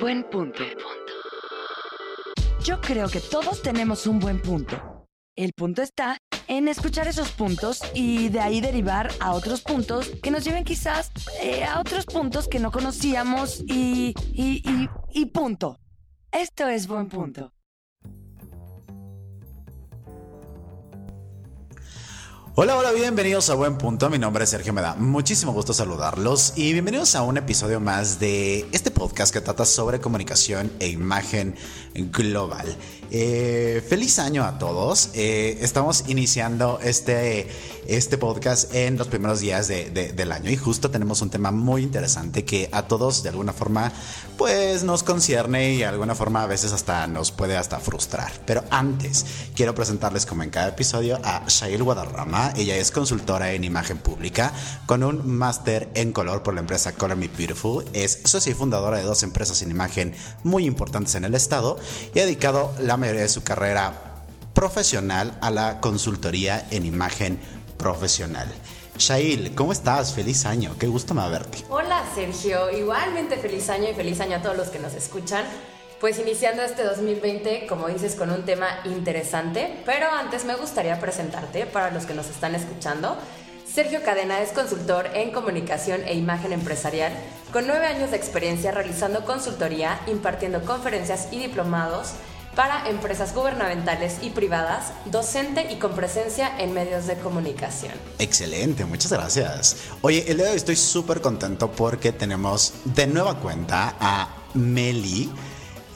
Buen punto. Yo creo que todos tenemos un buen punto. El punto está en escuchar esos puntos y de ahí derivar a otros puntos que nos lleven quizás eh, a otros puntos que no conocíamos y, y, y, y punto. Esto es buen punto. Hola, hola, bienvenidos a Buen Punto. Mi nombre es Sergio, me da muchísimo gusto saludarlos y bienvenidos a un episodio más de este podcast que trata sobre comunicación e imagen global. Eh, feliz año a todos. Eh, estamos iniciando este, este podcast en los primeros días de, del año y justo tenemos un tema muy interesante que a todos de alguna forma pues nos concierne y de alguna forma a veces hasta nos puede hasta frustrar. Pero antes quiero presentarles como en cada episodio a Shail Guadarrama. Ella es consultora en imagen pública con un máster en color por la empresa Color Me Beautiful. Es socia y fundadora de dos empresas en imagen muy importantes en el estado y ha dedicado la mayoría de su carrera profesional a la consultoría en imagen profesional. Shail, ¿cómo estás? Feliz año, qué gusto me verte. Hola Sergio, igualmente feliz año y feliz año a todos los que nos escuchan. Pues iniciando este 2020, como dices, con un tema interesante, pero antes me gustaría presentarte para los que nos están escuchando. Sergio Cadena es consultor en comunicación e imagen empresarial, con nueve años de experiencia realizando consultoría, impartiendo conferencias y diplomados para empresas gubernamentales y privadas, docente y con presencia en medios de comunicación. Excelente, muchas gracias. Oye, el día de hoy estoy súper contento porque tenemos de nueva cuenta a Meli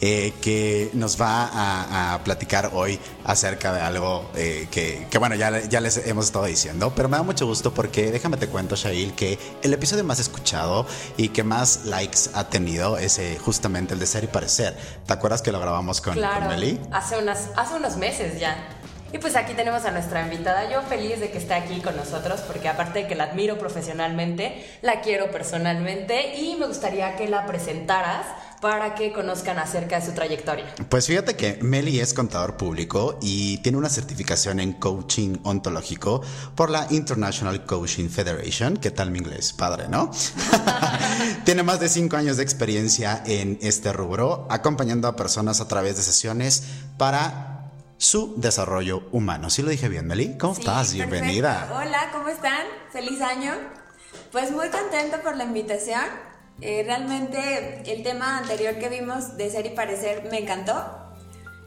eh, que nos va a, platicar hoy acerca de algo eh, que, bueno, ya, ya les hemos estado diciendo, pero me da mucho gusto porque déjame te cuento, Shail, que el episodio más escuchado y que más likes ha tenido es eh, justamente el de Ser y Parecer. ¿Te acuerdas que lo grabamos con, claro, Meli? Hace, unas, hace unos meses ya. Y pues aquí tenemos a nuestra invitada. Yo feliz de que esté aquí con nosotros porque aparte de que la admiro profesionalmente, la quiero personalmente y me gustaría que la presentaras para que conozcan acerca de su trayectoria. Pues fíjate que Meli es contador público y tiene una certificación en coaching ontológico por la International Coaching Federation. ¿Qué tal mi inglés? Padre, ¿no? tiene más de cinco años de experiencia en este rubro, acompañando a personas a través de sesiones para su desarrollo humano. ¿Sí lo dije bien, Meli? ¿Cómo estás? Bienvenida. Hola, ¿cómo están? Feliz año. Pues muy contento por la invitación. Eh, realmente el tema anterior que vimos de ser y parecer me encantó.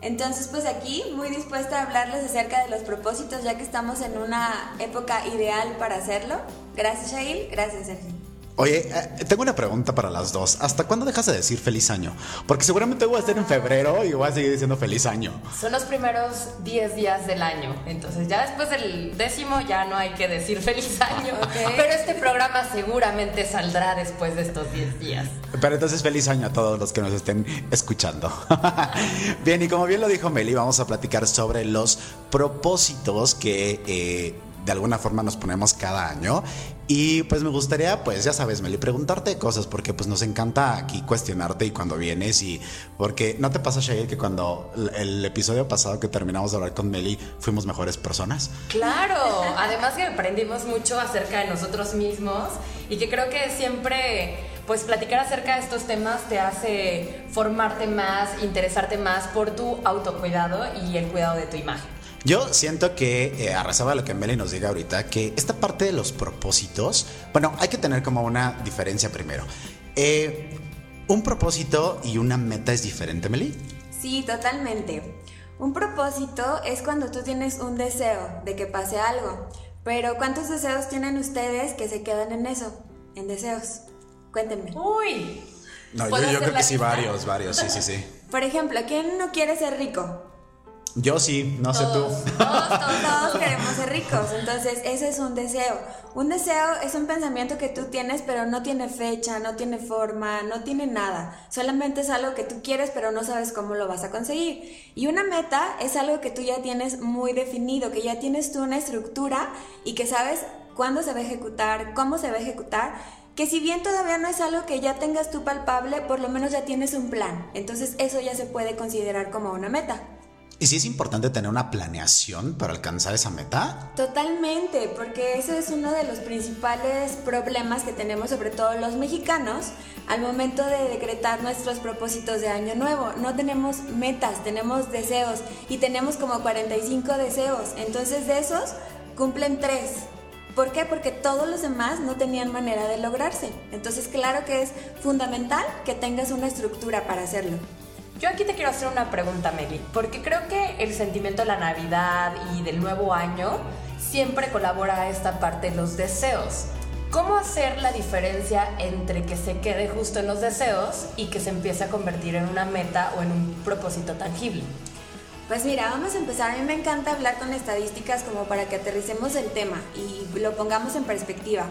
Entonces, pues aquí muy dispuesta a hablarles acerca de los propósitos, ya que estamos en una época ideal para hacerlo. Gracias, Shail. Gracias, Sergio. Oye, eh, tengo una pregunta para las dos. ¿Hasta cuándo dejas de decir feliz año? Porque seguramente voy a estar en febrero y voy a seguir diciendo feliz año. Son los primeros 10 días del año. Entonces ya después del décimo ya no hay que decir feliz año. Pero este programa seguramente saldrá después de estos 10 días. Pero entonces feliz año a todos los que nos estén escuchando. bien, y como bien lo dijo Meli, vamos a platicar sobre los propósitos que... Eh, de alguna forma nos ponemos cada año. Y pues me gustaría, pues ya sabes, Meli, preguntarte cosas porque pues nos encanta aquí cuestionarte y cuando vienes y porque no te pasa, Shaggy, que cuando el episodio pasado que terminamos de hablar con Meli fuimos mejores personas. Claro, además que aprendimos mucho acerca de nosotros mismos y que creo que siempre pues platicar acerca de estos temas te hace formarte más, interesarte más por tu autocuidado y el cuidado de tu imagen. Yo siento que, eh, a reserva de lo que Meli nos diga ahorita, que esta parte de los propósitos, bueno, hay que tener como una diferencia primero. Eh, ¿Un propósito y una meta es diferente, Meli? Sí, totalmente. Un propósito es cuando tú tienes un deseo de que pase algo. Pero ¿cuántos deseos tienen ustedes que se quedan en eso? En deseos. Cuéntenme. Uy. No, yo, yo creo que sí, varios, varios, sí, sí, sí. Por ejemplo, ¿quién no quiere ser rico? Yo sí, no sé tú. Todos, todos, queremos ser ricos, entonces ese es un deseo. Un deseo es un pensamiento que tú tienes pero no tiene fecha, no tiene forma, no tiene nada. Solamente es algo que tú quieres pero no sabes cómo lo vas a conseguir. Y una meta es algo que tú ya tienes muy definido, que ya tienes tú una estructura y que sabes cuándo se va a ejecutar, cómo se va a ejecutar que si bien todavía no es algo que ya tengas tú palpable, por lo menos ya tienes un plan. Entonces eso ya se puede considerar como una meta. ¿Y si es importante tener una planeación para alcanzar esa meta? Totalmente, porque ese es uno de los principales problemas que tenemos, sobre todo los mexicanos, al momento de decretar nuestros propósitos de año nuevo. No tenemos metas, tenemos deseos y tenemos como 45 deseos. Entonces de esos cumplen tres. ¿Por qué? Porque todos los demás no tenían manera de lograrse. Entonces claro que es fundamental que tengas una estructura para hacerlo. Yo aquí te quiero hacer una pregunta, Meli, porque creo que el sentimiento de la Navidad y del nuevo año siempre colabora a esta parte de los deseos. ¿Cómo hacer la diferencia entre que se quede justo en los deseos y que se empiece a convertir en una meta o en un propósito tangible? Pues mira, vamos a empezar. A mí me encanta hablar con estadísticas como para que aterricemos el tema y lo pongamos en perspectiva.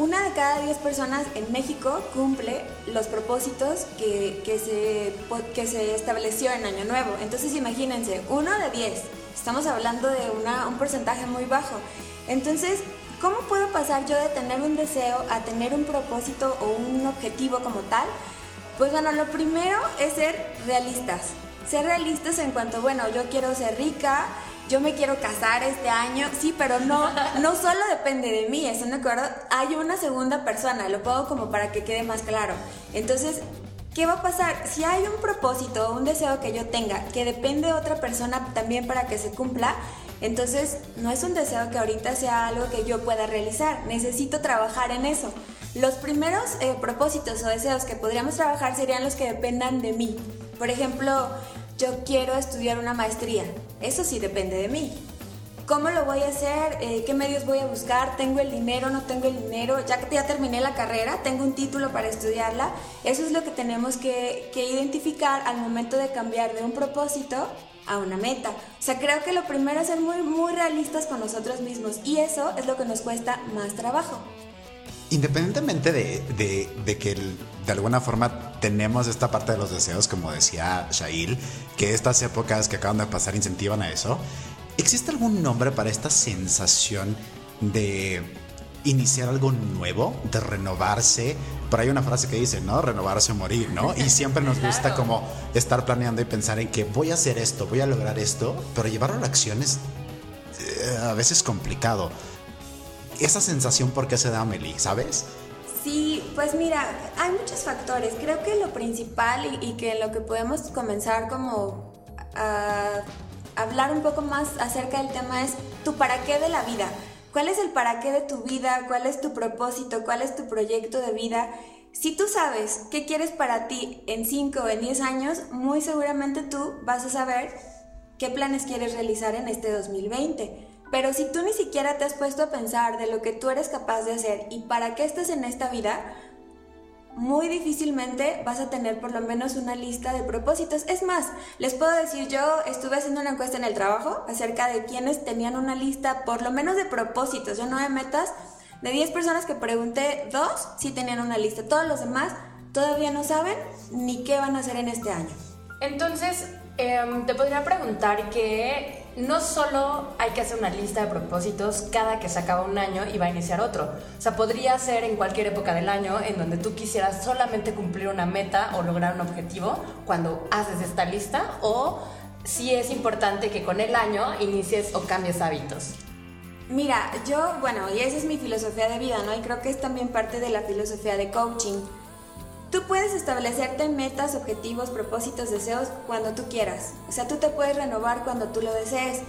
Una de cada 10 personas en México cumple los propósitos que, se, que se estableció en Año Nuevo. Entonces imagínense, uno de 10. Estamos hablando de una, un porcentaje muy bajo. Entonces, ¿cómo puedo pasar yo de tener un deseo a tener un propósito o un objetivo como tal? Pues bueno, lo primero es ser realistas. Ser realistas en cuanto, bueno, yo quiero ser rica, yo me quiero casar este año, sí, pero no, no solo depende de mí, ¿están de acuerdo? Hay una segunda persona, lo pongo como para que quede más claro. Entonces, ¿qué va a pasar? Si hay un propósito o un deseo que yo tenga que depende de otra persona también para que se cumpla, entonces no es un deseo que ahorita sea algo que yo pueda realizar, necesito trabajar en eso. Los primeros eh, propósitos o deseos que podríamos trabajar serían los que dependan de mí. Por ejemplo, yo quiero estudiar una maestría. Eso sí depende de mí. ¿Cómo lo voy a hacer? Eh, ¿Qué medios voy a buscar? ¿Tengo el dinero? ¿No tengo el dinero? Ya que ya terminé la carrera, tengo un título para estudiarla. Eso es lo que tenemos que, que identificar al momento de cambiar de un propósito a una meta. O sea, creo que lo primero es ser muy, muy realistas con nosotros mismos y eso es lo que nos cuesta más trabajo. Independientemente de, de, que de alguna forma tenemos esta parte de los deseos, como decía Shail, que estas épocas que acaban de pasar incentivan a eso, ¿existe algún nombre para esta sensación de iniciar algo nuevo, de renovarse? Por ahí hay una frase que dice, ¿no? Renovarse o morir, ¿no? Y siempre nos gusta como estar planeando y pensar en que voy a hacer esto, voy a lograr esto, pero llevarlo a la acción es eh, a veces complicado esa sensación por qué se da, Meli, ¿sabes? Sí, pues mira, hay muchos factores. Creo que lo principal y, que lo que podemos comenzar como a hablar un poco más acerca del tema es tu para qué de la vida. ¿Cuál es el para qué de tu vida? ¿Cuál es tu propósito? ¿Cuál es tu proyecto de vida? Si tú sabes qué quieres para ti en 5 o en 10 años, muy seguramente tú vas a saber qué planes quieres realizar en este 2020. Pero si tú ni siquiera te has puesto a pensar de lo que tú eres capaz de hacer y para qué estás en esta vida, muy difícilmente vas a tener por lo menos una lista de propósitos. Es más, les puedo decir, yo estuve haciendo una encuesta en el trabajo acerca de quienes tenían una lista por lo menos de propósitos, yo no de metas. De 10 personas que pregunté, dos sí tenían una lista. Todos los demás todavía no saben ni qué van a hacer en este año. Entonces, em, te podría preguntar que no solo hay que hacer una lista de propósitos cada que se acaba un año y va a iniciar otro. O sea, podría ser en cualquier época del año en donde tú quisieras solamente cumplir una meta o lograr un objetivo cuando haces esta lista o si es importante que con el año inicies o cambies hábitos. Mira, yo, bueno, y esa es mi filosofía de vida, ¿no? Y creo que es también parte de la filosofía de coaching Tú puedes establecerte metas, objetivos, propósitos, deseos cuando tú quieras. O sea, tú te puedes renovar cuando tú lo desees.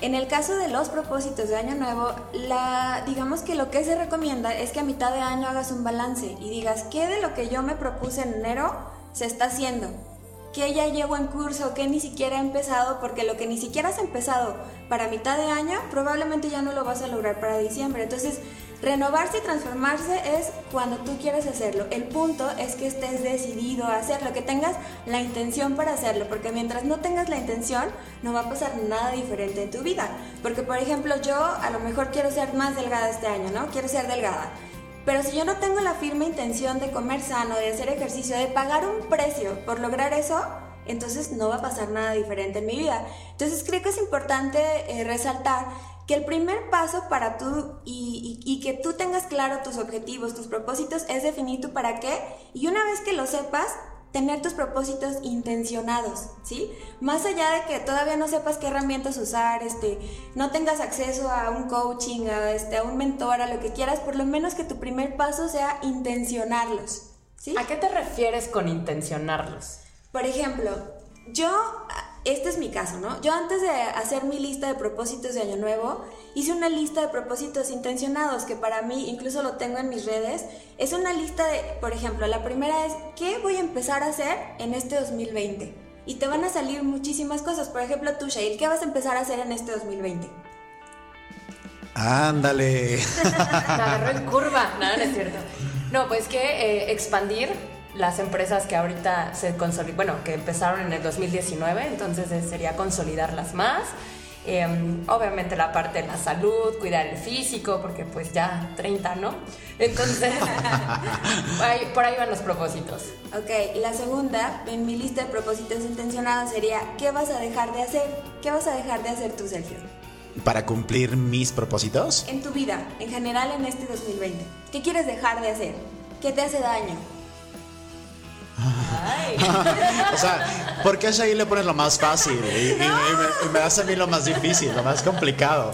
En el caso de los propósitos de año nuevo, la, digamos que lo que se recomienda es que a mitad de año hagas un balance y digas qué de lo que yo me propuse en enero se está haciendo, qué ya llevo en curso, qué ni siquiera he empezado, porque lo que ni siquiera has empezado para mitad de año probablemente ya no lo vas a lograr para diciembre. Entonces, Renovarse y transformarse es cuando tú quieres hacerlo. El punto es que estés decidido a hacerlo, que tengas la intención para hacerlo, porque mientras no tengas la intención, no va a pasar nada diferente en tu vida. Porque, por ejemplo, yo a lo mejor quiero ser más delgada este año, ¿no? Quiero ser delgada. Pero si yo no tengo la firme intención de comer sano, de hacer ejercicio, de pagar un precio por lograr eso, entonces no va a pasar nada diferente en mi vida. Entonces creo que es importante eh, resaltar que el primer paso para tú y, que tú tengas claro tus objetivos, tus propósitos, es definir tu para qué. Y una vez que lo sepas, tener tus propósitos intencionados, ¿sí? Más allá de que todavía no sepas qué herramientas usar, este, no tengas acceso a un coaching, a, este, a un mentor, a lo que quieras, por lo menos que tu primer paso sea intencionarlos, ¿sí? ¿A qué te refieres con intencionarlos? Por ejemplo, yo, este es mi caso, ¿no? Yo antes de hacer mi lista de propósitos de Año Nuevo, hice una lista de propósitos intencionados que para mí, incluso lo tengo en mis redes, es una lista de, por ejemplo, la primera es, ¿qué voy a empezar a hacer en este 2020? Y te van a salir muchísimas cosas. Por ejemplo, tú, Shail, ¿qué vas a empezar a hacer en este 2020? Ándale. Me agarró en curva. Nada, no es cierto. No, pues que eh, expandir las empresas que ahorita se consolidan, bueno, que empezaron en el 2019, entonces eh, sería consolidarlas más. Em, obviamente la parte de la salud, cuidar el físico, porque pues ya 30, ¿no? Entonces, por ahí van los propósitos. Ok, la segunda en mi lista de propósitos intencionados sería, ¿qué vas a dejar de hacer? ¿Qué vas a dejar de hacer tú, Sergio? ¿Para cumplir mis propósitos? En tu vida, en general en este 2020. ¿Qué quieres dejar de hacer? ¿Qué te hace daño? O sea, ¿por qué a ahí le pones lo más fácil? Y, me, das a mí lo más difícil, lo más complicado.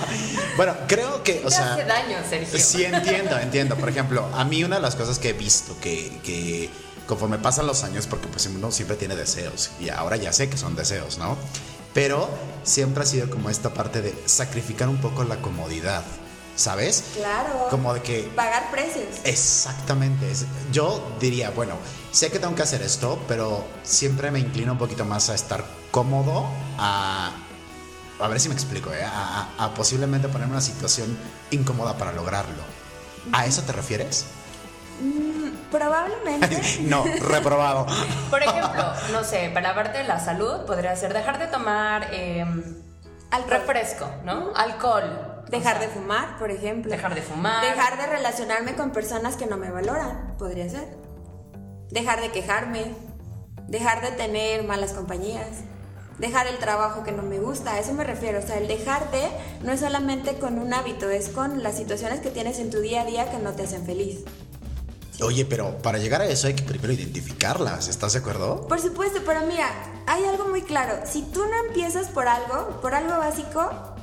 bueno, creo que, o sea... hace daño, Sergio. Sí, entiendo, entiendo. Por ejemplo, a mí una de las cosas que he visto que, que conforme pasan los años, porque pues uno siempre tiene deseos, y ahora ya sé que son deseos, ¿no? Pero siempre ha sido como esta parte de sacrificar un poco la comodidad. ¿Sabes? Claro. Como de que... Pagar precios. Exactamente. Yo diría, bueno, sé que tengo que hacer esto, pero siempre me inclino un poquito más a estar cómodo, a... A ver si me explico, ¿eh? a, posiblemente ponerme en una situación incómoda para lograrlo. ¿A eso te refieres? Mm, probablemente. no, reprobado. Por ejemplo, no sé, para la parte de la salud podría ser dejar de tomar eh, refresco, ¿no? Alcohol Dejar de fumar, por ejemplo. Dejar de fumar. Dejar de relacionarme con personas que no me valoran, podría ser. Dejar de quejarme. Dejar de tener malas compañías. Dejar el trabajo que no me gusta, a eso me refiero. O sea, el dejar de no es solamente con un hábito, es con las situaciones que tienes en tu día a día que no te hacen feliz. Oye, pero para llegar a eso hay que primero identificarlas, ¿estás de acuerdo? Por supuesto, pero mira, hay algo muy claro. Si tú no empiezas por algo, por algo básico,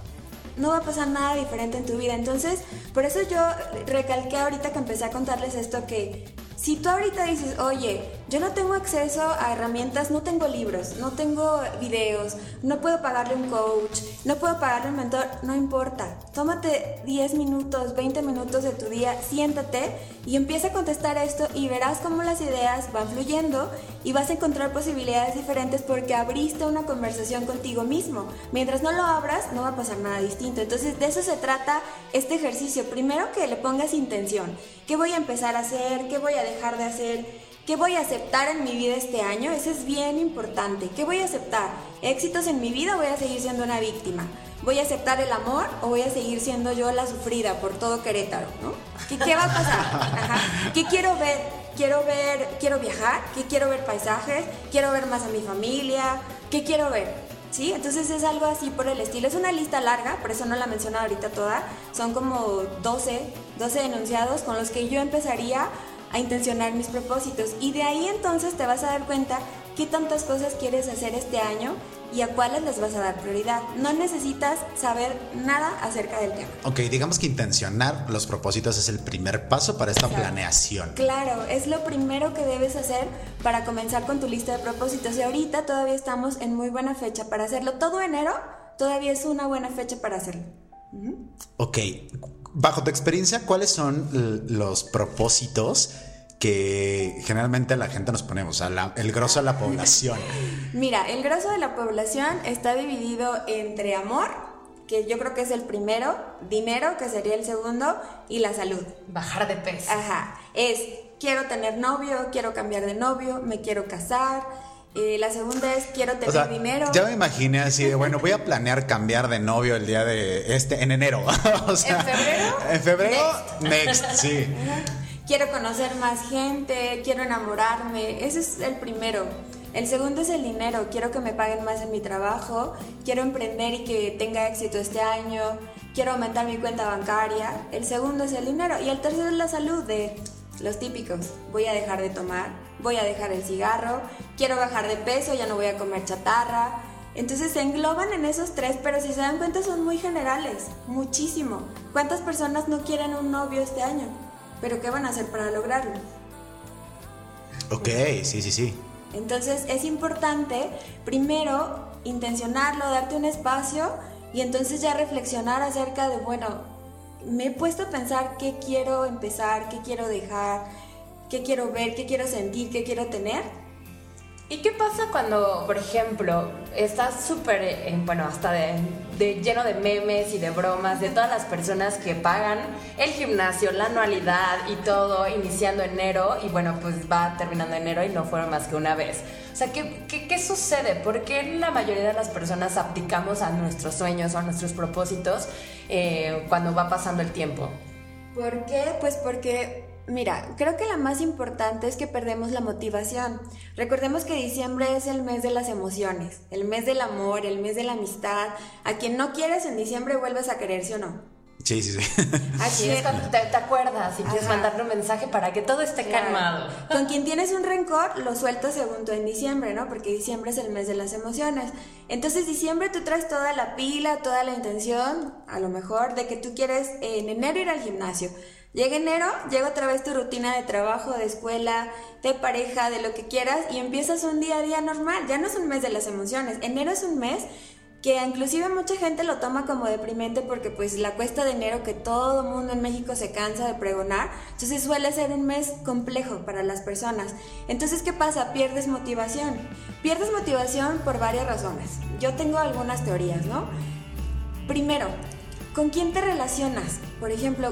no va a pasar nada diferente en tu vida. Entonces, por eso yo recalqué ahorita que empecé a contarles esto que si tú ahorita dices, oye, yo no tengo acceso a herramientas, no tengo libros, no tengo videos, no puedo pagarle un coach, no puedo pagarle un mentor, no importa. Tómate 10 minutos, 20 minutos de tu día, siéntate y empieza a contestar esto y verás cómo las ideas van fluyendo y vas a encontrar posibilidades diferentes porque abriste una conversación contigo mismo. Mientras no lo abras, no va a pasar nada distinto. Entonces, de eso se trata este ejercicio. Primero que le pongas intención. ¿Qué voy a empezar a hacer? ¿Qué voy a dejar de hacer? ¿Qué voy a aceptar en mi vida este año? Eso es bien importante. ¿Qué voy a aceptar? ¿Éxitos en mi vida o voy a seguir siendo una víctima? ¿Voy a aceptar el amor o voy a seguir siendo yo la sufrida por todo Querétaro? ¿no? ¿Qué, va a pasar? ¿Qué quiero ver? Quiero ver, quiero viajar, ¿qué quiero ver paisajes? Quiero ver más a mi familia, ¿qué quiero ver? ¿Sí? Entonces es algo así por el estilo. Es una lista larga, por eso no la menciono ahorita toda. Son como 12, 12 enunciados con los que yo empezaría a intencionar mis propósitos. Y de ahí entonces te vas a dar cuenta qué tantas cosas quieres hacer este año y a cuáles les vas a dar prioridad. No necesitas saber nada acerca del tema. Ok, digamos que intencionar los propósitos es el primer paso para esta planeación. Claro, es lo primero que debes hacer para comenzar con tu lista de propósitos. Y ahorita todavía estamos en muy buena fecha para hacerlo. Todo enero todavía es una buena fecha para hacerlo. Ok, bajo tu experiencia, ¿cuáles son los propósitos? que generalmente la gente nos ponemos, o sea, el grosso de la población. Mira, el grosso de la población está dividido entre amor, que yo creo que es el primero, dinero, que sería el segundo, y la salud. Bajar de peso. Ajá, es quiero tener novio, quiero cambiar de novio, me quiero casar. Eh, la segunda es quiero tener dinero. Ya me imaginé así de, bueno, voy a planear cambiar de novio el día de este, en enero. ¿En febrero? En febrero, next, sí quiero conocer más gente, quiero enamorarme. Ese es el primero. El segundo es el dinero. Quiero que me paguen más en mi trabajo. Quiero emprender y que tenga éxito este año. Quiero aumentar mi cuenta bancaria. El segundo es el dinero. Y el tercero es la salud. De los típicos. Voy a dejar de tomar, voy a dejar el cigarro, quiero bajar de peso, ya no voy a comer chatarra. Entonces se engloban en esos tres, pero si se dan cuenta son muy generales, muchísimo. ¿Cuántas personas no quieren un novio este año? Pero ¿qué van a hacer para lograrlo? Ok, sí, sí, sí. Entonces es importante primero intencionarlo, darte un espacio y entonces ya reflexionar acerca de, bueno, me he puesto a pensar qué quiero empezar, qué quiero dejar, qué quiero ver, qué quiero sentir, qué quiero tener ¿Y qué pasa cuando, por ejemplo, estás súper, eh, bueno, hasta de, lleno de memes y de bromas de todas las personas que pagan el gimnasio, la anualidad y todo, iniciando enero y bueno, pues va terminando enero y no fueron más que una vez? O sea, ¿qué, qué, sucede? ¿Por qué la mayoría de las personas aplicamos a nuestros sueños o a nuestros propósitos eh, cuando va pasando el tiempo? ¿Por qué? Pues porque Mira, creo que la más importante es que perdemos la motivación. Recordemos que diciembre es el mes de las emociones, el mes del amor, el mes de la amistad. A quien no quieres en diciembre vuelves a quererse o no. Sí, sí, sí. Así es cuando te, acuerdas y quieres mandarle un mensaje para que todo esté calmado. Con quien tienes un rencor, lo sueltas según tú en diciembre, ¿no? Porque diciembre es el mes de las emociones. Entonces, diciembre tú traes toda la pila, toda la intención, a lo mejor, de que tú quieres en enero ir al gimnasio. Llega enero, llega otra vez tu rutina de trabajo, de escuela, de pareja, de lo que quieras y empiezas un día a día normal. Ya no es un mes de las emociones. Enero es un mes que inclusive mucha gente lo toma como deprimente porque pues la cuesta de enero que todo el mundo en México se cansa de pregonar, entonces suele ser un mes complejo para las personas. Entonces, ¿qué pasa? Pierdes motivación. Pierdes motivación por varias razones. Yo tengo algunas teorías, ¿no? Primero, ¿con quién te relacionas? Por ejemplo,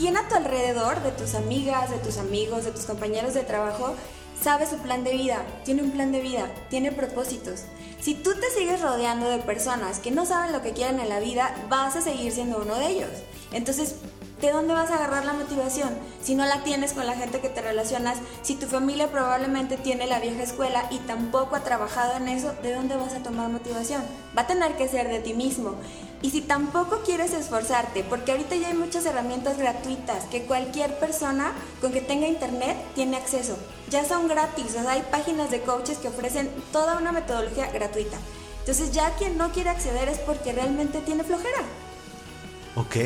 ¿Quién a tu alrededor, de tus amigas, de tus amigos, de tus compañeros de trabajo, sabe su plan de vida, tiene un plan de vida, tiene propósitos? Si tú te sigues rodeando de personas que no saben lo que quieren en la vida, vas a seguir siendo uno de ellos. Entonces, ¿de dónde vas a agarrar la motivación? Si no la tienes con la gente que te relacionas, si tu familia probablemente tiene la vieja escuela y tampoco ha trabajado en eso, ¿de dónde vas a tomar motivación? Va a tener que ser de ti mismo. Y si tampoco quieres esforzarte, porque ahorita ya hay muchas herramientas gratuitas que cualquier persona con que tenga internet tiene acceso. Ya son gratis, o sea, hay páginas de coaches que ofrecen toda una metodología gratuita. Entonces ya quien no quiere acceder es porque realmente tiene flojera. Ok.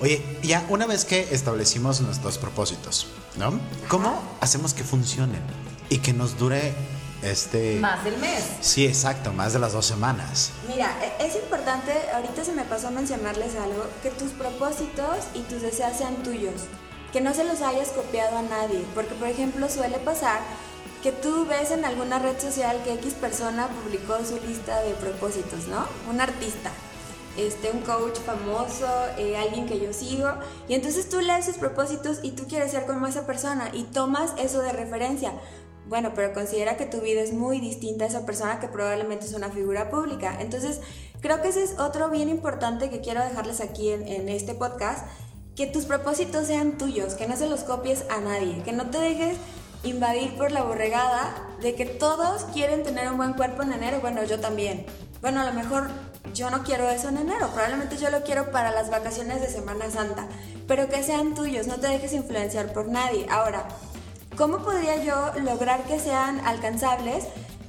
Oye, ya una vez que establecimos nuestros propósitos, ¿no? ¿Cómo hacemos que funcionen y que nos dure este... Más del mes. Sí, exacto, más de las dos semanas. Mira, e, es importante, ahorita se me pasó a mencionarles algo, que tus propósitos y tus deseos sean tuyos, que no se los hayas copiado a nadie, porque por ejemplo suele pasar que tú ves en alguna red social que X persona publicó su lista de propósitos, ¿no? Un artista, este, un coach famoso, eh, alguien que yo sigo, y entonces tú lees sus propósitos y tú quieres ser como esa persona y tomas eso de referencia. Bueno, pero considera que tu vida es muy distinta a esa persona que probablemente es una figura pública. Entonces, creo que ese es otro bien importante que quiero dejarles aquí en, en este podcast, que tus propósitos sean tuyos, que no se los copies a nadie, que no te dejes invadir por la borregada de que todos quieren tener un buen cuerpo en enero, bueno, yo también. Bueno, a lo mejor yo no quiero eso en enero, probablemente yo lo quiero para las vacaciones de Semana Santa, pero que sean tuyos, no te dejes influenciar por nadie. Ahora, ¿Cómo podría yo lograr que sean alcanzables?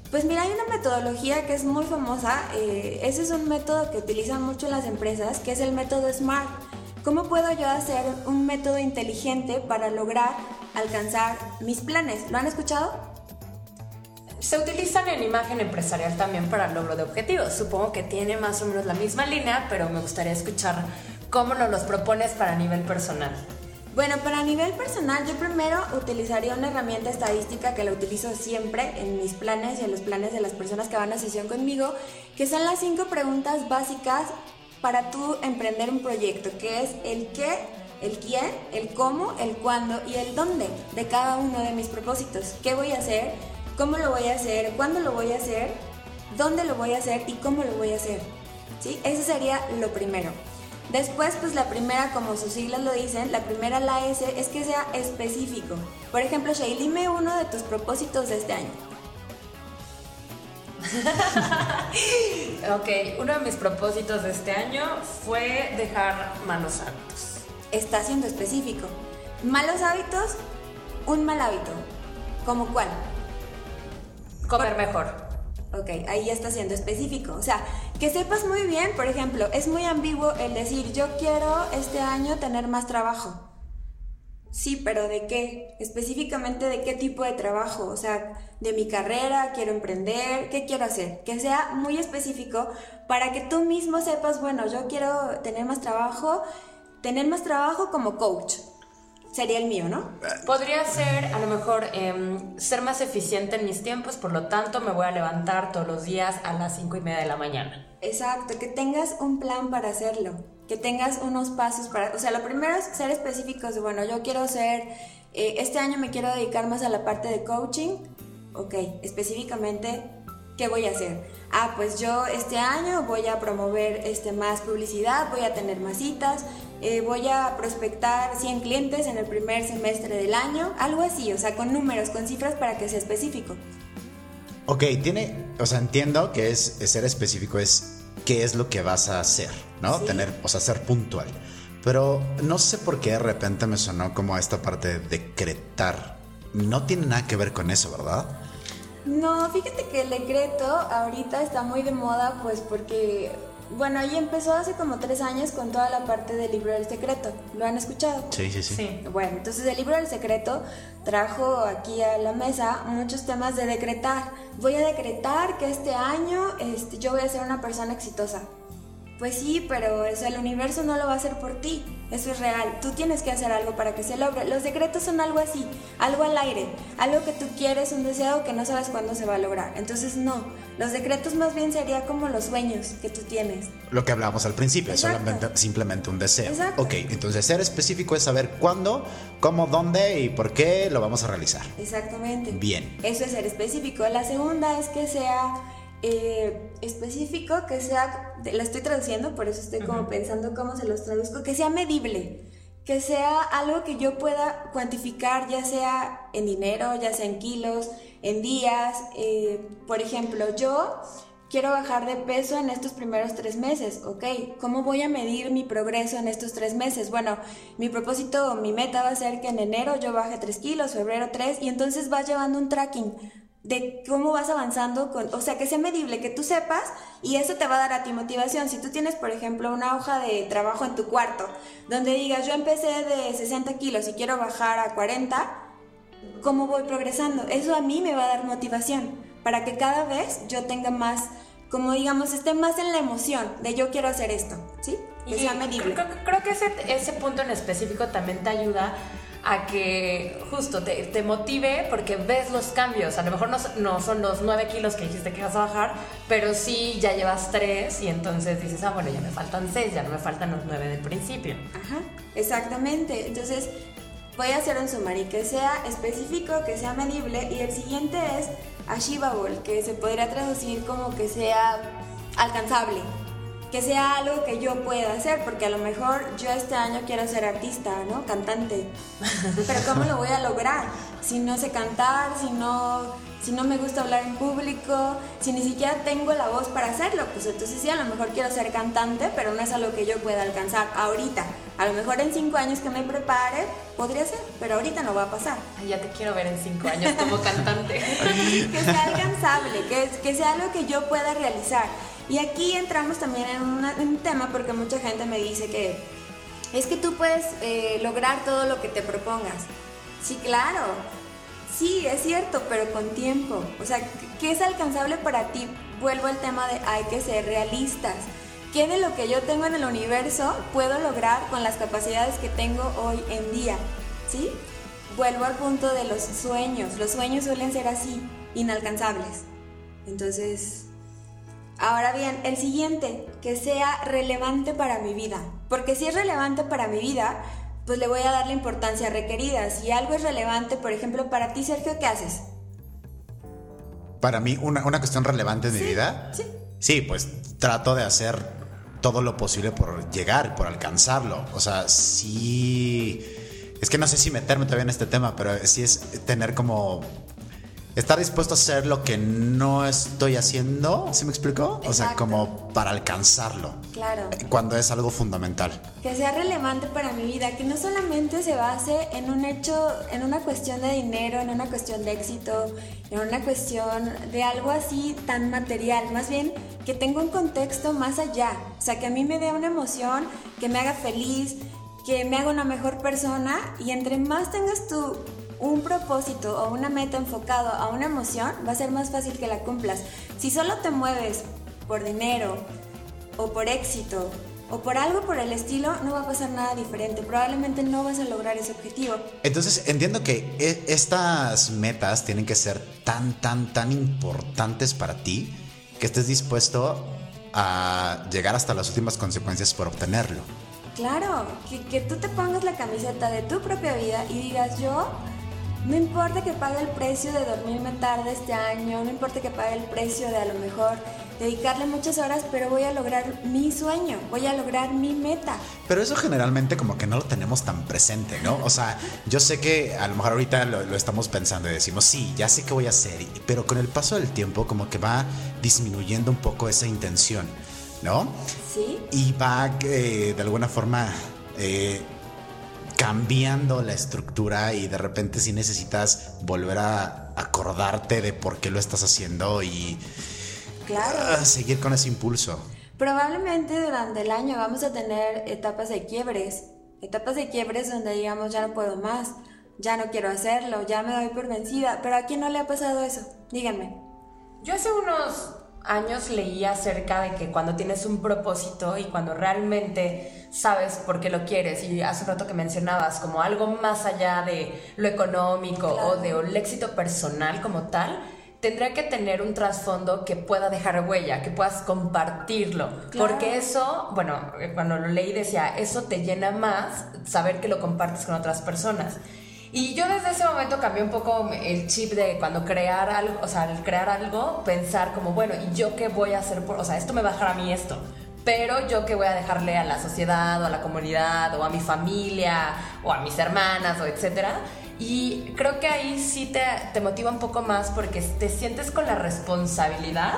Pues mira, hay una metodología que es muy famosa, eh, ese es un método que utilizan mucho las empresas, que es el método SMART. ¿Cómo puedo yo hacer un método inteligente para lograr alcanzar mis planes? ¿Lo han escuchado? Se utilizan en imagen empresarial también para el logro de objetivos. Supongo que tiene más o menos la misma línea, pero me gustaría escuchar cómo nos los propones para nivel personal. Bueno, para nivel personal, yo primero utilizaría una herramienta estadística que la utilizo siempre en mis planes y en los planes de las personas que van a sesión conmigo, que son las cinco preguntas básicas para tú emprender un proyecto, que es el qué, el quién, el cómo, el cuándo y el dónde de cada uno de mis propósitos. ¿Qué voy a hacer? ¿Cómo lo voy a hacer? ¿Cuándo lo voy a hacer? ¿Dónde lo voy a hacer? ¿Y cómo lo voy a hacer? ¿Sí? Eso sería lo primero. Después, pues la primera, como sus siglas lo dicen, la primera, la S, es que sea específico. Por ejemplo, Shay, dime uno de tus propósitos de este año. ok, uno de mis propósitos de este año fue dejar malos hábitos. Está siendo específico. Malos hábitos un mal hábito. ¿Como cuál? Comer mejor. Ok, ahí ya está siendo específico. O sea, que sepas muy bien, por ejemplo, es muy ambiguo el decir, yo quiero este año tener más trabajo. Sí, pero ¿de qué? Específicamente de qué tipo de trabajo. O sea, de mi carrera, quiero emprender, ¿qué quiero hacer? Que sea muy específico para que tú mismo sepas, bueno, yo quiero tener más trabajo, tener más trabajo como coach. Sería el mío, ¿no? Podría ser, a lo mejor, em, ser más eficiente en mis tiempos, por lo tanto me voy a levantar todos los días a las cinco y media de la mañana. Exacto, que tengas un plan para hacerlo, que tengas unos pasos para... O sea, lo primero es ser específicos de, bueno, yo quiero ser, eh, este año me quiero dedicar más a la parte de coaching, ok, específicamente, ¿qué voy a hacer? Ah, pues yo este año voy a promover este, más publicidad, voy a tener más citas, eh, voy a prospectar 100 clientes en el primer semestre del año, algo así, o sea, con números, con cifras para que sea específico. Ok, tiene, o sea, entiendo que es, ser específico, es qué es lo que vas a hacer, ¿no? Tener, o sea, ser puntual. Pero no sé por qué de repente me sonó como esta parte de decretar. No tiene nada que ver con eso, ¿verdad? No, fíjate que el decreto ahorita está muy de moda, pues porque bueno, ahí empezó hace como tres años con toda la parte del libro del secreto. ¿Lo han escuchado? Sí, sí, sí, Sí. Bueno, entonces el libro del secreto trajo aquí a la mesa muchos temas de decretar. Voy a decretar que este año este, yo voy a ser una persona exitosa. Pues sí, pero el universo no lo va a hacer por ti. Eso es real. Tú tienes que hacer algo para que se logre. Los decretos son algo así, algo al aire, algo que tú quieres, un deseo que no sabes cuándo se va a lograr. Entonces no, los decretos más bien sería como los sueños que tú tienes. Lo que hablábamos al principio, es solamente, simplemente un deseo. Exacto. Ok, entonces ser específico es saber cuándo, cómo, dónde y por qué lo vamos a realizar. Exactamente. Bien. Eso es ser específico. La segunda es que sea eh, específico, que sea, la estoy traduciendo, por eso estoy como pensando cómo se los traduzco, que sea medible, que sea algo que yo pueda cuantificar, ya sea en dinero, ya sea en kilos, en días. eh, por ejemplo, yo quiero bajar de peso en estos primeros tres meses, ¿ok? ¿Cómo voy a medir mi progreso en estos tres meses? Bueno, mi propósito, mi meta va a ser que en enero yo baje 3 kilos, febrero 3, y entonces vas llevando un tracking de cómo vas avanzando, con, o sea, que sea medible, que tú sepas, y eso te va a dar a ti motivación. Si tú tienes, por ejemplo, una hoja de trabajo en tu cuarto, donde digas, yo empecé de 60 kilos y quiero bajar a 40, cómo voy progresando. Eso a mí me va a dar motivación para que cada vez yo tenga más, como digamos, esté más en la emoción de yo quiero hacer esto, ¿sí? Que Y sea medible. Creo, creo que ese, ese punto en específico también te ayuda a que justo te, te motive porque ves los cambios. A lo mejor no, no son los 9 kilos que dijiste que vas a bajar, pero sí ya llevas 3 y entonces dices, ah, bueno, ya me faltan 6, ya no me faltan los 9 del principio. Ajá, exactamente. Entonces, voy a hacer un summary que sea específico, que sea medible, y el siguiente es achievable, que se podría traducir como que sea alcanzable, que sea algo que yo pueda hacer, porque a lo mejor yo este año quiero ser artista, ¿no? Cantante. Pero ¿cómo lo voy a lograr? Si no sé cantar, si no, si no me gusta hablar en público, si ni siquiera tengo la voz para hacerlo, pues entonces sí, a lo mejor quiero ser cantante, pero no es algo que yo pueda alcanzar ahorita. A lo mejor en cinco años que me prepare, podría ser, pero ahorita no va a pasar. Ay, ya te quiero ver en 5 años como cantante. que sea alcanzable, que, que sea algo que yo pueda realizar. Y aquí entramos también en, una- en un tema porque mucha gente me dice que es que tú puedes eh, lograr todo lo que te propongas. Sí, claro. Sí, es cierto, pero con tiempo. O sea, ¿qué es alcanzable para ti? Vuelvo al tema de hay que ser realistas. ¿Qué de lo que yo tengo en el universo puedo lograr con las capacidades que tengo hoy en día? ¿Sí? Vuelvo al punto de los sueños. Los sueños suelen ser así, inalcanzables. Entonces, ahora bien, el siguiente, que sea relevante para mi vida. Porque si es relevante para mi vida, pues le voy a dar la importancia requerida. Si algo es relevante, por ejemplo, para ti, Sergio, ¿qué haces? Para mí, una, una cuestión relevante en mi Sí, vida. sí. Sí, pues trato de hacer todo lo posible por llegar, por alcanzarlo. O sea, sí. Es que no sé si meterme todavía en este tema, pero sí es tener como estar dispuesto a hacer lo que no estoy haciendo, ¿sí me explicó? O sea, Exacto. como para alcanzarlo. Claro. Cuando es algo fundamental. Que sea relevante para mi vida, que no solamente se base en un hecho, en una cuestión de dinero, en una cuestión de éxito, en una cuestión de algo así tan material, más bien que tenga un contexto más allá, o sea, que a mí me dé una emoción, que me haga feliz, que me haga una mejor persona y entre más tengas tú un propósito o una meta enfocado a una emoción, va a ser más fácil que la cumplas. Si solo te mueves por dinero o por éxito o por algo por el estilo, no va a pasar nada diferente. Probablemente no vas a lograr ese objetivo. Entonces entiendo que e- estas metas tienen que ser tan, tan, tan importantes para ti que estés dispuesto a llegar hasta las últimas consecuencias por obtenerlo. Claro, que, que tú te pongas la camiseta de tu propia vida y digas yo, no importa que pague el precio de dormirme tarde este año, no importa que pague el precio de a lo mejor dedicarle muchas horas, pero voy a lograr mi sueño, voy a lograr mi meta. Pero eso generalmente como que no lo tenemos tan presente, ¿no? O sea, yo sé que a lo mejor ahorita lo, lo estamos pensando y decimos, sí, ya sé qué voy a hacer, pero con el paso del tiempo como que va disminuyendo un poco esa intención, ¿no? ¿Sí? Y va eh, de alguna forma eh, cambiando la estructura y de repente sí necesitas volver a acordarte de por qué lo estás haciendo y Claro. ah, seguir con ese impulso. Probablemente durante el año vamos a tener etapas de quiebres, etapas de quiebres donde digamos ya no puedo más, ya no quiero hacerlo, ya me doy por vencida, pero ¿a quién no le ha pasado eso? Díganme. Yo hace unos años leí acerca de que cuando tienes un propósito y cuando realmente sabes por qué lo quieres, y hace un rato que mencionabas como algo más allá de lo económico o de el éxito personal como tal, tendría que tener un trasfondo que pueda dejar huella, que puedas compartirlo. Claro. Porque eso, bueno, eh, cuando lo leí decía, eso te llena más saber que lo compartes con otras personas. Y yo desde ese momento cambié un poco el chip de cuando crear algo, o sea, al crear algo, pensar como, bueno, ¿y yo qué voy a hacer por, o sea, esto me va a dejar a mí esto, pero yo qué voy a dejarle a la sociedad o a la comunidad o a mi familia o a mis hermanas o etcétera? Y creo que ahí sí te, te motiva un poco más porque te sientes con la responsabilidad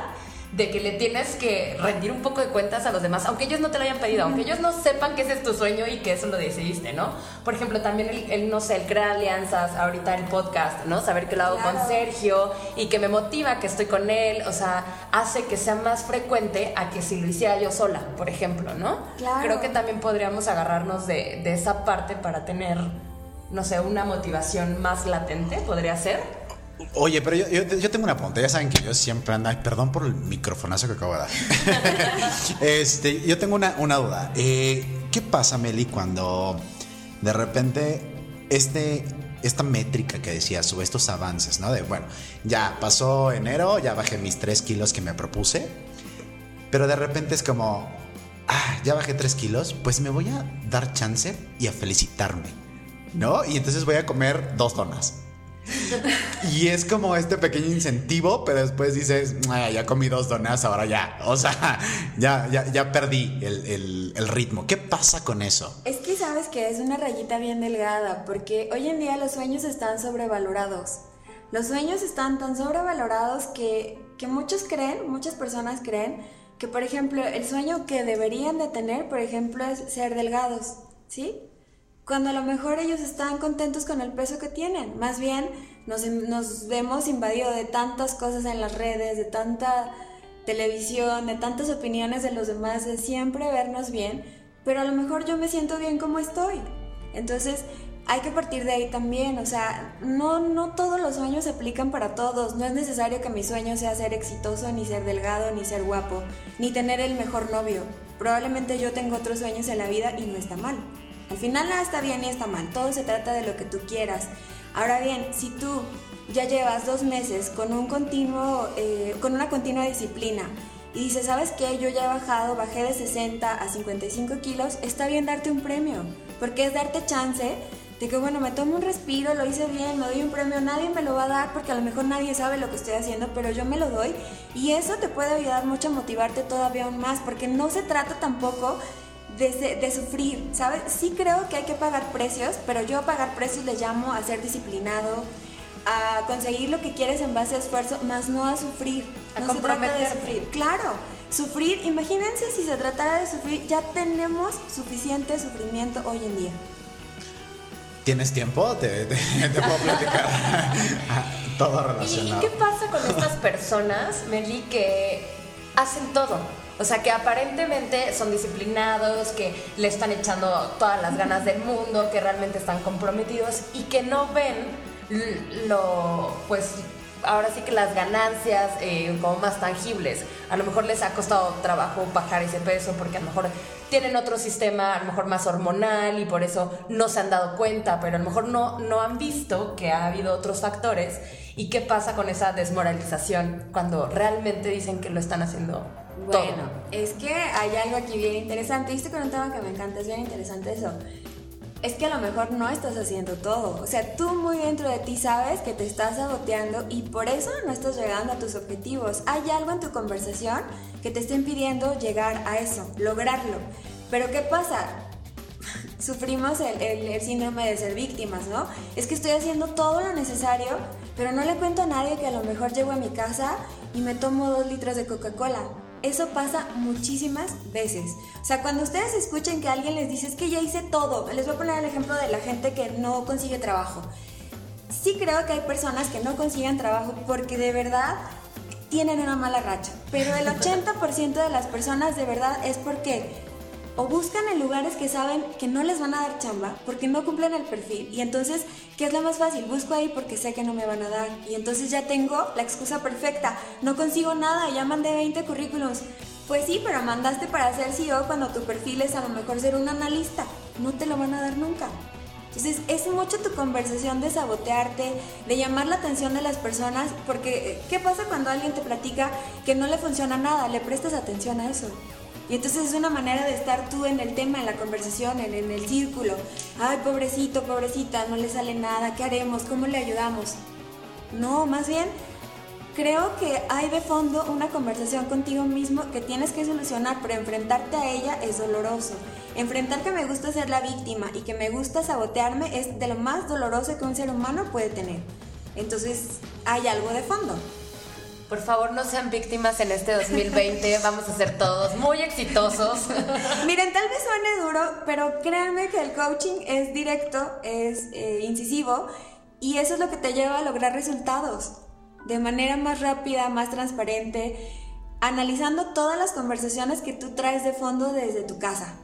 de que le tienes que rendir un poco de cuentas a los demás, aunque ellos no te lo hayan pedido, aunque ellos no sepan que ese es tu sueño y que eso lo decidiste, ¿no? Por ejemplo, también el, el, no sé, el crear alianzas, ahorita el podcast, ¿no? Saber que lo hago Claro. con Sergio y que me motiva que estoy con él, o sea, hace que sea más frecuente a que si lo hiciera yo sola, por ejemplo, ¿no? Claro. Creo que también podríamos agarrarnos de, de esa parte para tener, no sé, una motivación más latente, podría ser. Oye, pero yo, yo, yo tengo una pregunta. Ya saben que yo siempre ando. Ay, perdón por el microfonazo que acabo de dar. este, yo tengo una, una duda. Eh, ¿Qué pasa, Meli, cuando de repente este, esta métrica que decías o estos avances, ¿no? De bueno, ya pasó enero, ya bajé mis 3 kilos que me propuse, pero de repente es como, ah, ya bajé 3 kilos, pues me voy a dar chance y a felicitarme, ¿no? Y entonces voy a comer dos donas. Y es como este pequeño incentivo, pero después dices, "Ah, ya comí dos donas, ahora ya. O sea, ya, ya, ya perdí el, el- ritmo. ¿Qué pasa con eso? Es que sabes que es una rayita bien delgada, porque hoy en día los sueños están sobrevalorados. Los sueños están tan sobrevalorados que, que muchos creen, muchas personas creen, que por ejemplo el sueño que deberían de tener, por ejemplo, es ser delgados, ¿sí? Cuando a lo mejor ellos están contentos con el peso que tienen. Más bien nos, nos vemos invadidos de tantas cosas en las redes, de tanta televisión, de tantas opiniones de los demás, de siempre vernos bien, pero a lo mejor yo me siento bien como estoy. Entonces hay que partir de ahí también, o sea, no, no todos los sueños se aplican para todos, no es necesario que mi sueño sea ser exitoso, ni ser delgado, ni ser guapo, ni tener el mejor novio. Probablemente yo tengo otros sueños en la vida y no está mal. Al final nada está bien ni está mal, todo se trata de lo que tú quieras. Ahora bien, si tú ya llevas dos meses con un continuo, eh, con una continua disciplina y dices, ¿sabes qué? Yo ya he bajado, bajé de 60 a 55 kilos, está bien darte un premio, porque es darte chance de que, bueno, me tomo un respiro, lo hice bien, me doy un premio, nadie me lo va a dar porque a lo mejor nadie sabe lo que estoy haciendo, pero yo me lo doy y eso te puede ayudar mucho a motivarte todavía aún más, porque no se trata tampoco de, de sufrir, ¿sabes? Sí creo que hay que pagar precios, pero yo a pagar precios le llamo a ser disciplinado, a conseguir lo que quieres en base a esfuerzo, más no a sufrir. A no se trata de sufrir. Claro, sufrir, imagínense si se tratara de sufrir, ya tenemos suficiente sufrimiento hoy en día. ¿Tienes tiempo? Te, te- te puedo platicar todo ¿Y relacionado. qué pasa con estas personas, Meli, que hacen todo? O sea, que aparentemente son disciplinados, que le están echando todas las ganas del mundo, que realmente están comprometidos y que no ven lo, pues, ahora sí que las ganancias eh, como más tangibles. A lo mejor les ha costado trabajo bajar ese peso porque a lo mejor tienen otro sistema, a lo mejor más hormonal y por eso no se han dado cuenta, pero a lo mejor no, no han visto que ha habido otros factores. ¿Y qué pasa con esa desmoralización cuando realmente dicen que lo están haciendo Bueno, es que hay algo aquí bien interesante. Viste con un tema que me encanta, es bien interesante eso. Es que a lo mejor no estás haciendo todo. O sea, tú muy dentro de ti sabes que te estás saboteando y por eso no estás llegando a tus objetivos. Hay algo en tu conversación que te está impidiendo llegar a eso, lograrlo. Pero ¿qué pasa? sufrimos el, el- el síndrome de ser víctimas, ¿no? Es que estoy haciendo todo lo necesario, pero no le cuento a nadie que a lo mejor llego a mi casa y me tomo dos litros de Coca-Cola. Eso pasa muchísimas veces. O sea, cuando ustedes escuchen que alguien les dice, es que ya hice todo, les voy a poner el ejemplo de la gente que no consigue trabajo. Sí creo que hay personas que no consiguen trabajo porque de verdad tienen una mala racha, pero el 80% de las personas de verdad es porque o buscan en lugares que saben que no les van a dar chamba porque no cumplen el perfil y entonces, ¿qué es lo más fácil? Busco ahí porque sé que no me van a dar y entonces ya tengo la excusa perfecta, no consigo nada, ya mandé 20 currículums. Pues sí, pero mandaste para ser CEO cuando tu perfil es a lo mejor ser un analista, no te lo van a dar nunca. Entonces es mucho tu conversación de sabotearte, de llamar la atención de las personas, porque ¿qué pasa cuando alguien te platica que no le funciona nada? Le prestas atención a eso. Y entonces es una manera de estar tú en el tema, en la conversación, en, en el círculo. Ay, pobrecito, pobrecita, no le sale nada, ¿qué haremos? ¿Cómo le ayudamos? No, más bien creo que hay de fondo una conversación contigo mismo que tienes que solucionar, pero enfrentarte a ella es doloroso. Enfrentar que me gusta ser la víctima y que me gusta sabotearme es de lo más doloroso que un ser humano puede tener. Entonces hay algo de fondo. Por favor, no sean víctimas en este 2020. Vamos a ser todos muy exitosos. Miren, tal vez suene duro, pero créanme que el coaching es directo, es eh, incisivo y eso es lo que te lleva a lograr resultados de manera más rápida, más transparente, analizando todas las conversaciones que tú traes de fondo desde tu casa.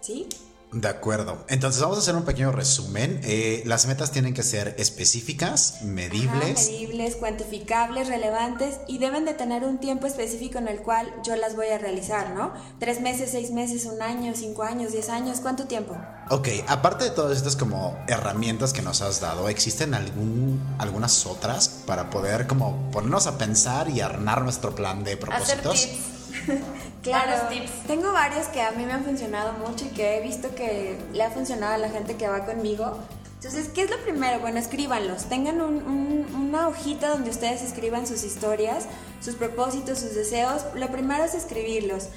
¿Sí? De acuerdo. Entonces vamos a hacer un pequeño resumen. Eh, las metas tienen que ser específicas, medibles. Ajá, medibles, cuantificables, relevantes y deben de tener un tiempo específico en el cual yo las voy a realizar, ¿no? Tres meses, seis meses, un año, cinco años, diez años, ¿cuánto tiempo? Ok, aparte de todas estas como herramientas que nos has dado, ¿existen algún, algunas otras para poder como ponernos a pensar y armar nuestro plan de Hacer propósitos? tips. Claro, tips. tengo varios que a mí me han funcionado mucho y que he visto que le ha funcionado a la gente que va conmigo. Entonces, ¿qué es lo primero? Bueno, escríbanlos. Tengan un- un- una hojita donde ustedes escriban sus historias, sus propósitos, sus deseos. Lo primero es escribirlos.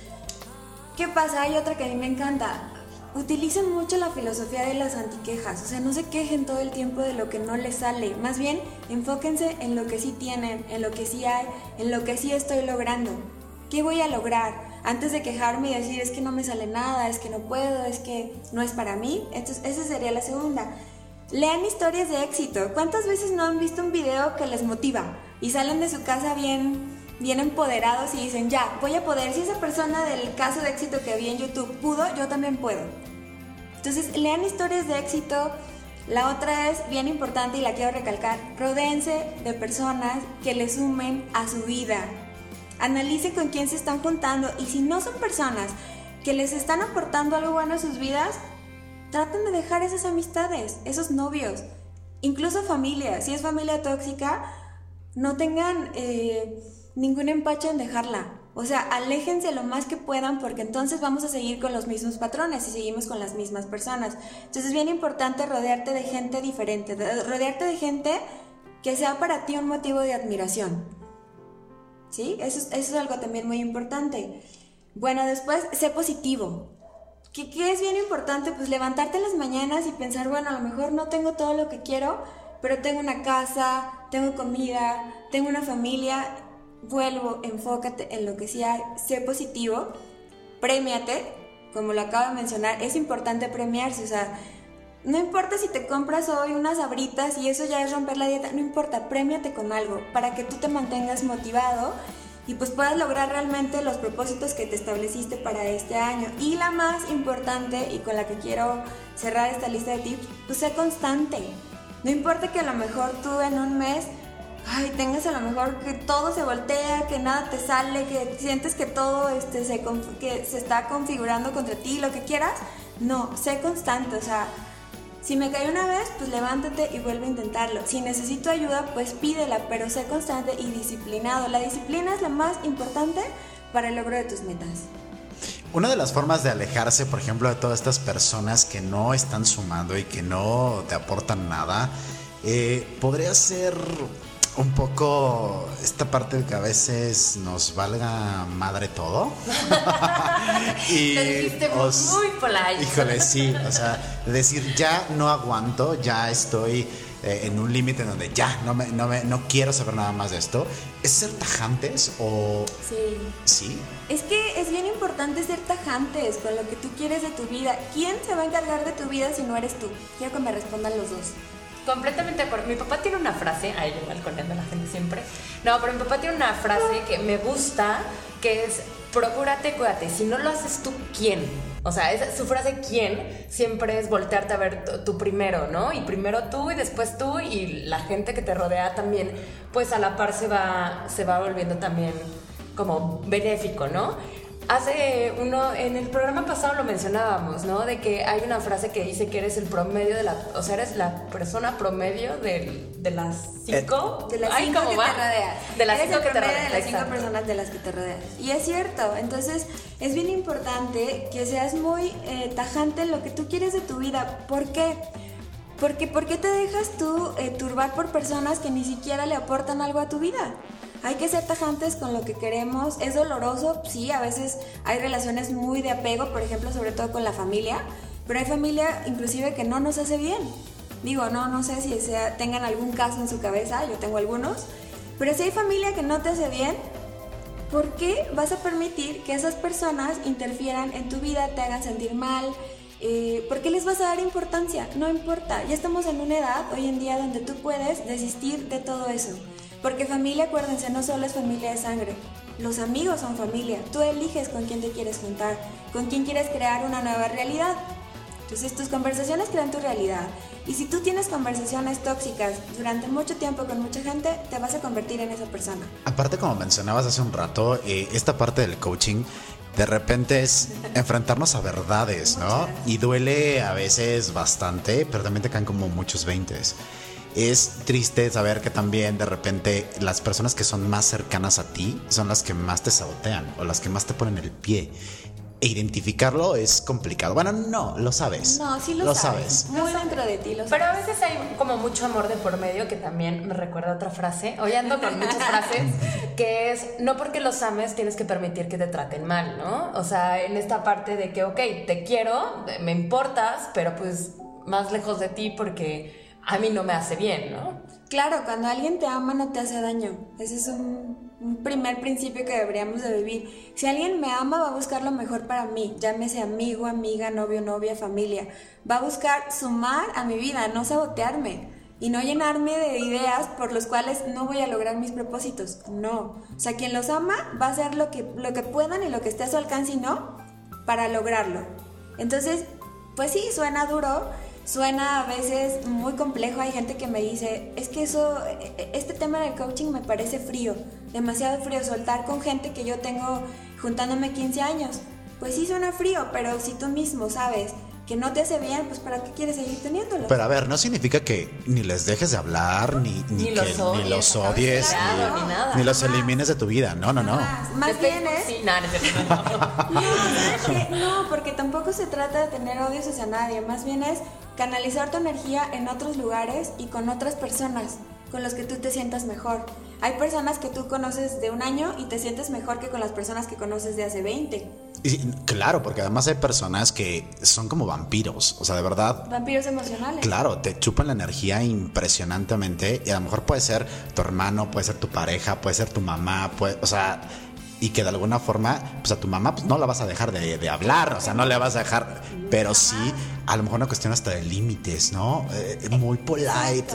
¿Qué pasa? Hay otra que a mí me encanta. Utilicen mucho la filosofía de las antiquejas, o sea, no se quejen todo el tiempo de lo que no les sale, más bien enfóquense en lo que sí tienen, en lo que sí hay, en lo que sí estoy logrando. ¿Qué voy a lograr? Antes de quejarme y decir es que no me sale nada, es que no puedo, es que no es para mí, entonces esa sería la segunda. Lean historias de éxito. ¿Cuántas veces no han visto un video que les motiva y salen de su casa bien, bien empoderados y dicen, ya, voy a poder? Si esa persona del caso de éxito que vi en YouTube pudo, yo también puedo. Entonces, lean historias de éxito. La otra es bien importante y la quiero recalcar, rodéense de personas que le sumen a su vida. Analicen con quién se están juntando y si no son personas que les están aportando algo bueno a sus vidas, traten de dejar esas amistades, esos novios, incluso familia. Si es familia tóxica, no tengan eh, ningún empacho en dejarla. O sea, aléjense lo más que puedan porque entonces vamos a seguir con los mismos patrones y seguimos con las mismas personas. Entonces es bien importante rodearte de gente diferente, de- rodearte de gente que sea para ti un motivo de admiración. ¿Sí? Eso es, algo también muy importante. Bueno, después, sé positivo. ¿Qué, ¿Qué es bien importante? Pues levantarte en las mañanas y pensar, bueno, a lo mejor no tengo todo lo que quiero, pero tengo una casa, tengo comida, tengo una familia. Vuelvo, enfócate en lo que sí hay, sé positivo, premiate, como lo acabo de mencionar, es importante premiarse, o sea, no importa si te compras hoy unas abritas y eso ya es romper la dieta, no importa, premiate con algo para que tú te mantengas motivado y pues puedas lograr realmente los propósitos que te estableciste para este año. Y la más importante y con la que quiero cerrar esta lista de tips, pues sé constante. No importa que a lo mejor tú en un mes, ay, tengas a lo mejor que todo se voltea, que nada te sale, que sientes que todo este, se, que se está configurando contra ti, lo que quieras. No, sé constante, o sea, si me cae una vez, pues levántate y vuelve a intentarlo. Si necesito ayuda, pues pídela, pero sé constante y disciplinado. La disciplina es la más importante para el logro de tus metas. Una de las formas de alejarse, por ejemplo, de todas estas personas que no están sumando y que no te aportan nada, eh, podría ser un poco esta parte de que a veces nos valga madre todo. y dijiste muy polite. Híjole, sí, o sea, decir ya no aguanto, ya estoy eh, en un límite donde ya no me, no me no quiero saber nada más de esto. ¿Es ser tajantes o Sí. Sí. Es que es bien importante ser tajantes con lo que tú quieres de tu vida. ¿Quién se va a encargar de tu vida si no eres tú? Quiero que me respondan los dos. Completamente de acuerdo. Mi papá tiene una frase, ahí yo balconeando a la gente siempre. No, pero mi papá tiene una frase que me gusta, que es, procúrate, cuídate. Si no lo haces tú, ¿quién? O sea, su frase ¿quién? siempre es voltearte a ver tú primero, ¿no? Y primero tú y después tú y la gente que te rodea también, pues a la par se va, se va volviendo también como benéfico, ¿no? Hace uno, en el programa pasado lo mencionábamos, ¿no? De que hay una frase que dice que eres el promedio de la, o sea, eres la persona promedio de, de las cinco, de las cinco que te rodean. De las cinco que te rodean. De las cinco personas de las que te rodean. Y es cierto, entonces es bien importante que seas muy eh, tajante en lo que tú quieres de tu vida. ¿Por qué? Porque ¿por qué te dejas tú eh, turbar por personas que ni siquiera le aportan algo a tu vida? Hay que ser tajantes con lo que queremos. Es doloroso, sí, a veces hay relaciones muy de apego, por ejemplo, sobre todo con la familia, pero hay familia inclusive que no nos hace bien. Digo, no, no sé si sea, tengan algún caso en su cabeza, yo tengo algunos, pero si hay familia que no te hace bien, ¿por qué vas a permitir que esas personas interfieran en tu vida, te hagan sentir mal? Eh, ¿Por qué les vas a dar importancia? No importa, ya estamos en una edad hoy en día donde tú puedes desistir de todo eso. Porque familia, acuérdense, no solo es familia de sangre. Los amigos son familia. Tú eliges con quién te quieres juntar, con quién quieres crear una nueva realidad. Entonces tus conversaciones crean tu realidad. Y si tú tienes conversaciones tóxicas durante mucho tiempo con mucha gente, te vas a convertir en esa persona. Aparte, como mencionabas hace un rato, eh, esta parte del coaching de repente es enfrentarnos a verdades, ¿no? Y duele a veces bastante, pero también te caen como muchos veintes es triste saber que también de repente las personas que son más cercanas a ti son las que más te sabotean o las que más te ponen el pie. E identificarlo es complicado. Bueno, no, lo sabes. No, sí lo, sabes. Muy dentro de ti lo Pero a veces hay como mucho amor de por medio que también me recuerda otra frase. Hoy ando con muchas frases que es no porque los ames tienes que permitir que te traten mal, ¿no? O sea, en esta parte de que, ok, te quiero, me importas, pero pues más lejos de ti porque a mí no me hace bien, ¿no? Claro, cuando alguien te ama no te hace daño. Ese es un, primer principio que deberíamos de vivir. Si alguien me ama, va a buscar lo mejor para mí. Llámese amigo, amiga, novio, novia, familia. Va a buscar sumar a mi vida, no sabotearme. Y no llenarme de ideas por las cuales no voy a lograr mis propósitos. No. O sea, quien los ama va a hacer lo que, lo que puedan y lo que esté a su alcance y no para lograrlo. Entonces, pues sí, suena duro suena a veces muy complejo. Hay gente que me dice, es que eso, este tema del coaching me parece frío, demasiado frío, soltar con gente que yo tengo juntándome 15 años. Pues sí suena frío, pero si tú mismo sabes que no te hace bien, pues ¿para qué quieres seguir teniéndolo? Pero a ver, no significa que ni les dejes de hablar, ni, ni, que, los odies, ni, los, odies ni, los elimines de tu vida. No, no, no. Más, bien es... no, no, porque tampoco se trata de tener odios hacia nadie, más bien es canalizar tu energía en otros lugares y con otras personas con los que tú te sientas mejor. Hay personas que tú conoces de un año y te sientes mejor que con las personas que conoces de hace 20. Y, claro, porque además hay personas que son como vampiros, o sea, de verdad. Vampiros emocionales. Claro, te chupan la energía impresionantemente y a lo mejor puede ser tu hermano, puede ser tu pareja, puede ser tu mamá, puede, o sea, y que de alguna forma, pues a tu mamá pues, no la vas a dejar de, hablar, o sea, no le vas a dejar, pero sí, a lo mejor una cuestión hasta de límites, ¿no? Eh, muy polite.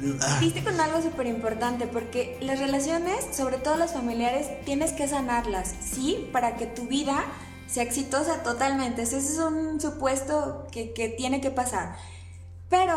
Um, Viste con algo súper importante, porque las relaciones, sobre todo las familiares, tienes que sanarlas, ¿sí? Para que tu vida sea exitosa totalmente. Ese es un supuesto que, que tiene que pasar. Pero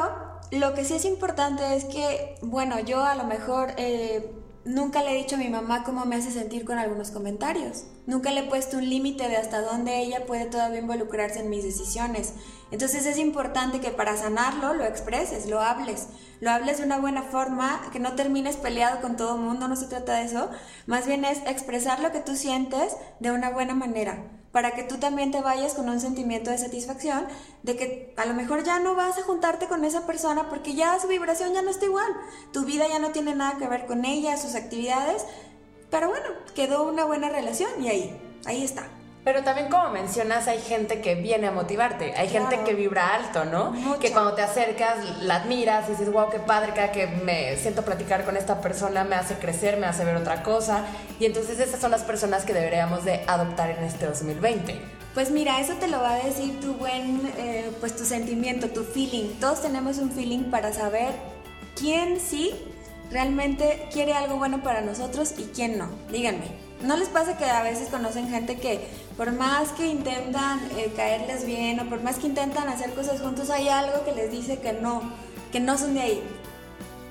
lo que sí es importante es que, bueno, yo a lo mejor... Eh, nunca le he dicho a mi mamá cómo me hace sentir con algunos comentarios. Nunca le he puesto un límite de hasta dónde ella puede todavía involucrarse en mis decisiones. Entonces es importante que para sanarlo lo expreses, lo hables. Lo hables de una buena forma, que no termines peleado con todo el mundo, no se trata de eso. Más bien es expresar lo que tú sientes de una buena manera para que tú también te vayas con un sentimiento de satisfacción de que a lo mejor ya no vas a juntarte con esa persona porque ya su vibración ya no está igual, tu vida ya no tiene nada que ver con ella, sus actividades, pero bueno, quedó una buena relación y ahí, ahí está. Pero también como mencionas, hay gente que viene a motivarte, hay gente que vibra alto, ¿no? Que cuando te acercas, la admiras y dices, wow, qué padre, cada que me siento platicar con esta persona me hace crecer, me hace ver otra cosa. Y entonces esas son las personas que deberíamos de adoptar en este 2020. Pues mira, eso te lo va a decir tu buen, eh, pues tu sentimiento, tu feeling. Todos tenemos un feeling para saber quién sí realmente quiere algo bueno para nosotros y quién no. Díganme. ¿No les pasa que a veces conocen gente que por más que intentan eh, caerles bien o por más que intentan hacer cosas juntos, hay algo que les dice que no, que no son de ahí,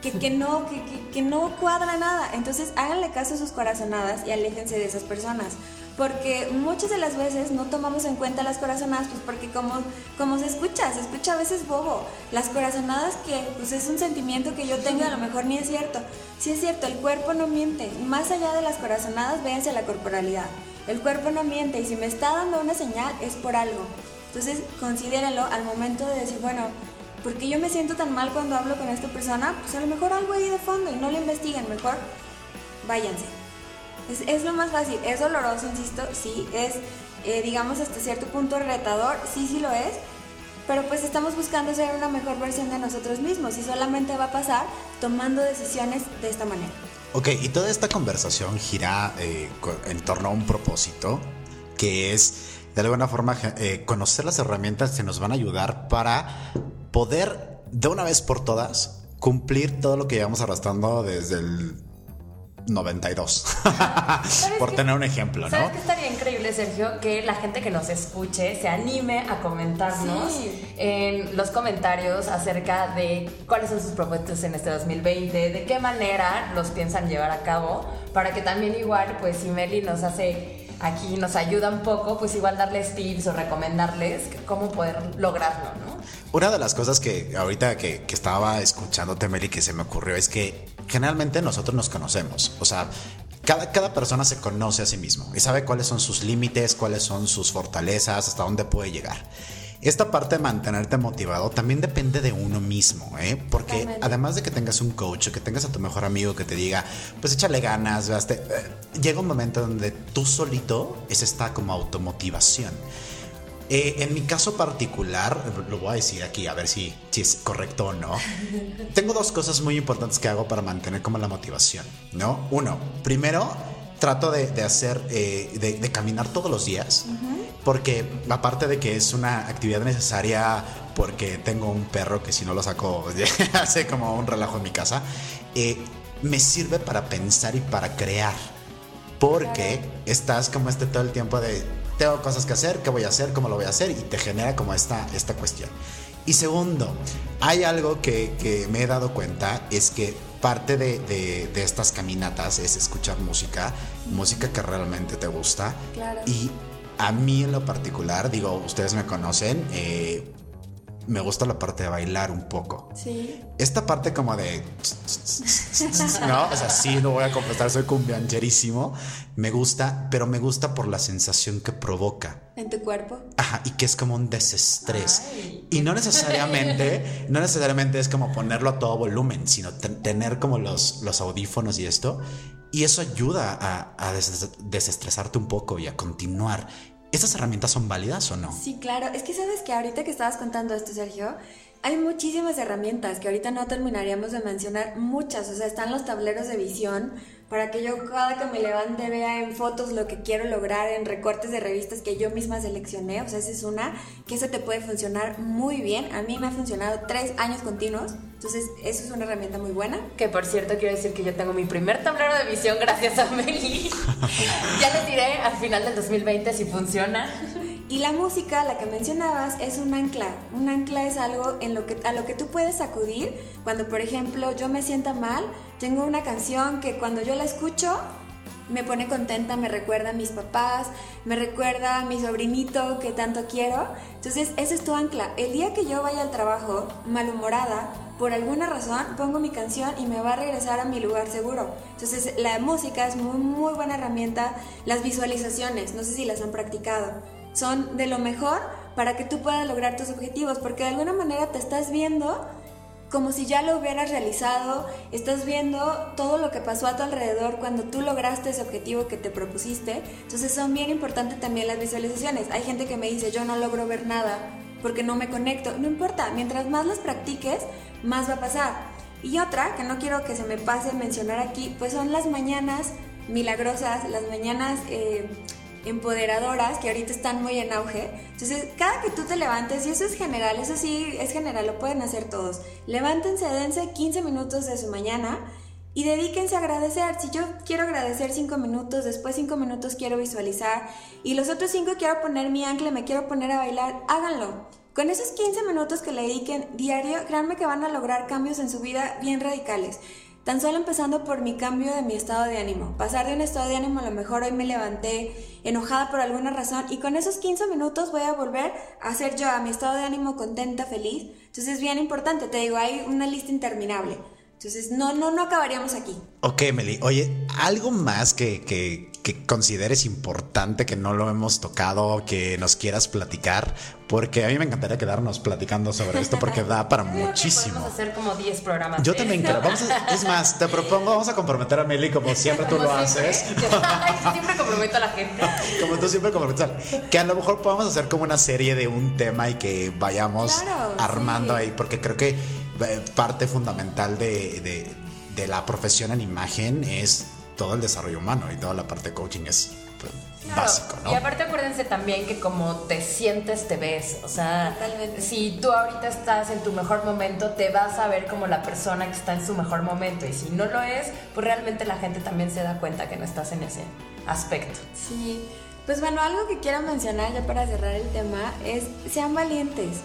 que, que no, que, que no cuadra nada? Entonces háganle caso a sus corazonadas y aléjense de esas personas porque muchas de las veces no tomamos en cuenta las corazonadas, pues porque como, como se escucha, se escucha a veces bobo. Las corazonadas que pues es un sentimiento que yo tengo, a lo mejor ni es cierto. Sí es cierto, el cuerpo no miente. Más allá de las corazonadas, véanse la corporalidad. El cuerpo no miente y si me está dando una señal es por algo. Entonces considérenlo al momento de decir, bueno, ¿por qué yo me siento tan mal cuando hablo con esta persona? Pues a lo mejor algo ahí de fondo y no lo investiguen, mejor váyanse. Es, lo más fácil, es doloroso, insisto, sí, es, eh, digamos, hasta cierto punto retador, sí, sí lo es, pero pues estamos buscando ser una mejor versión de nosotros mismos y solamente va a pasar tomando decisiones de esta manera. Ok, y toda esta conversación gira eh, en torno a un propósito que es, de alguna forma, eh, conocer las herramientas que nos van a ayudar para poder, de una vez por todas, cumplir todo lo que llevamos arrastrando desde el 92. Por tener un ejemplo, ¿no? ¿Sabes qué estaría increíble, Sergio? Que la gente que nos escuche se anime a comentarnos en los comentarios acerca de cuáles son sus propuestas en este 2020, de qué manera los piensan llevar a cabo, para que también igual, pues si Meli nos hace aquí, nos ayuda un poco, pues igual darles tips o recomendarles cómo poder lograrlo, ¿no? Una de las cosas que ahorita que, que estaba escuchándote, Meli, que se me ocurrió es que generalmente nosotros nos conocemos. O sea, cada, cada, persona se conoce a sí mismo y sabe cuáles son sus límites, cuáles son sus fortalezas, hasta dónde puede llegar. Esta parte de mantenerte motivado también depende de uno mismo, ¿eh? Porque además de que tengas un coach o que tengas a tu mejor amigo que te diga, pues échale ganas, eh, llega un momento donde tú solito es esta como automotivación. Eh, en mi caso particular, lo voy a decir aquí a ver si, si es correcto o no. Tengo dos cosas muy importantes que hago para mantener como la motivación, ¿no? Uno, primero trato de, hacer, eh, de, caminar todos los días, porque aparte de que es una actividad necesaria, porque tengo un perro que si no lo saco hace como un relajo en mi casa, eh, me sirve para pensar y para crear, porque estás como este todo el tiempo de tengo cosas que hacer, qué voy a hacer, cómo lo voy a hacer y te genera como esta, esta cuestión. Y segundo, hay algo que, me he dado cuenta, es que parte de, de, estas caminatas es escuchar música, música que realmente te gusta. Y a mí en lo particular, digo, ustedes me conocen, eh, me gusta la parte de bailar un poco. Sí. Esta parte como de... ¿No? O sea, sí, no voy a confesar, soy cumbiancherísimo. Me gusta, pero me gusta por la sensación que provoca. ¿En tu cuerpo? Ajá, y que es como un desestrés. Y no necesariamente, no necesariamente es como ponerlo a todo volumen, sino tener como los, los audífonos y esto. Y eso ayuda a, a desestresarte un poco y a continuar. ¿Estas herramientas son válidas o no? Sí, claro. Es que sabes que ahorita que estabas contando esto, Sergio, hay muchísimas herramientas que ahorita no terminaríamos de mencionar, muchas, o sea, están los tableros de visión para que yo cada que me levante vea en fotos lo que quiero lograr, en recortes de revistas que yo misma seleccioné, o sea, esa es una, que eso te puede funcionar muy bien, a mí me ha funcionado tres años continuos, entonces eso es una herramienta muy buena. Que por cierto quiero decir que yo tengo mi primer tablero de visión gracias a Meli. ya les diré al final del 2020 si funciona. Y la música, la que mencionabas, es un ancla. Un ancla es algo a lo que tú puedes acudir cuando, por ejemplo, yo me sienta mal. Tengo una canción que cuando yo la escucho me pone contenta, me recuerda a mis papás, me recuerda a mi sobrinito que tanto quiero. Entonces, ese es tu ancla. El día que yo vaya al trabajo malhumorada, por alguna razón pongo mi canción y me va a regresar a mi lugar seguro. Entonces, la música es muy, muy buena herramienta. Las visualizaciones, no sé si las han practicado son de lo mejor para que tú puedas lograr tus objetivos, porque de alguna manera te estás viendo como si ya lo hubieras realizado, estás viendo todo lo que pasó a tu alrededor cuando tú lograste ese objetivo que te propusiste. Entonces son bien importantes también las visualizaciones. Hay gente que me dice, yo no logro ver nada porque no me conecto. No importa, mientras más las practiques, más va a pasar. Y otra, que no quiero que se me pase mencionar aquí, pues son las mañanas milagrosas, las mañanas... Eh, empoderadoras que ahorita están muy en auge. Entonces, cada que tú te levantes, y eso es general, eso sí es general, lo pueden hacer todos. Levántense, dense 15 minutos de su mañana y dedíquense a agradecer. Si yo quiero agradecer 5 minutos, después 5 minutos quiero visualizar y los otros 5 quiero poner mi ancla, me quiero poner a bailar, háganlo. Con esos 15 minutos que le dediquen diario, créanme que van a lograr cambios en su vida bien radicales. Tan solo empezando por mi cambio de mi estado de ánimo. Pasar de un estado de ánimo, a lo mejor hoy me levanté enojada por alguna razón y con esos 15 minutos voy a volver a ser yo a mi estado de ánimo contenta, feliz. Entonces es bien importante, te digo, hay una lista interminable. Entonces no, no, no acabaríamos aquí. Ok, Meli. Oye, algo más que, que que consideres importante que no lo hemos tocado, que nos quieras platicar, porque a mí me encantaría quedarnos platicando sobre esto porque da para muchísimo. Vamos a hacer como 10 programas. Yo también creo. Vamos es más, te propongo, vamos a comprometer a Meli como siempre tú lo haces. siempre comprometo a la gente. Como tú siempre comprometes. Que a lo mejor podamos hacer como una serie de un tema y que vayamos armando ahí, porque creo que parte fundamental de, de, de la profesión en imagen es todo el desarrollo humano y toda la parte de coaching es pues, básico, ¿no? Y aparte acuérdense también que como te sientes, te ves. O sea, si tú ahorita estás en tu mejor momento, te vas a ver como la persona que está en su mejor momento. Y si no lo es, pues realmente la gente también se da cuenta que no estás en ese aspecto. Sí. Pues bueno, algo que quiero mencionar ya para cerrar el tema es sean valientes.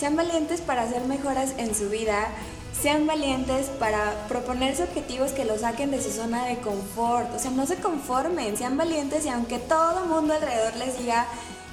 Sean valientes para hacer mejoras en su vida, sean valientes para proponerse objetivos que los saquen de su zona de confort. O sea, no se conformen, sean valientes y aunque todo mundo alrededor les diga